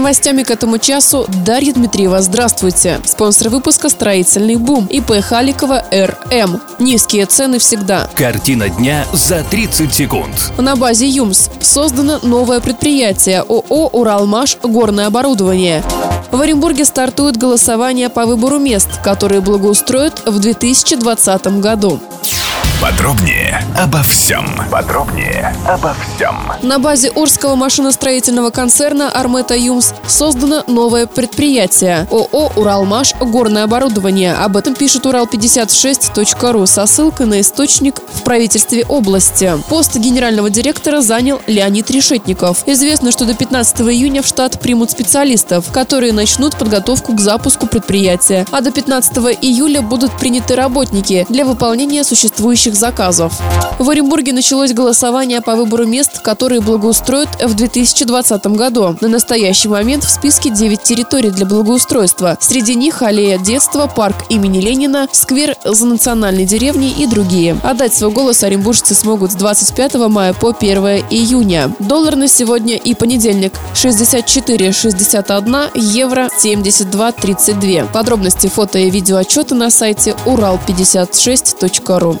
Новостями к этому часу Дарья Дмитриева. Здравствуйте. Спонсор выпуска «Строительный бум» ИП Халикова РМ. Низкие цены всегда. Картина дня за 30 секунд. На базе ЮМС создано новое предприятие ООО «Уралмаш. Горное оборудование». В Оренбурге стартует голосование по выбору мест, которые благоустроят в 2020 году. Подробнее обо всем. Подробнее обо всем. На базе Орского машиностроительного концерна «Армета Юмс» создано новое предприятие ООО «Уралмаш. Горное оборудование». Об этом пишет Урал56.ру со ссылкой на источник в правительстве области. Пост генерального директора занял Леонид Решетников. Известно, что до 15 июня в штат примут специалистов, которые начнут подготовку к запуску предприятия, а до 15 июля будут приняты работники для выполнения существующих заказов. В Оренбурге началось голосование по выбору мест, которые благоустроят в 2020 году. На настоящий момент в списке 9 территорий для благоустройства. Среди них аллея детства, парк имени Ленина, сквер за национальной деревней и другие. Отдать свой голос оренбуржцы смогут с 25 мая по 1 июня. Доллар на сегодня и понедельник 64,61, евро 72,32. Подробности фото и видео отчеты на сайте урал56.ру.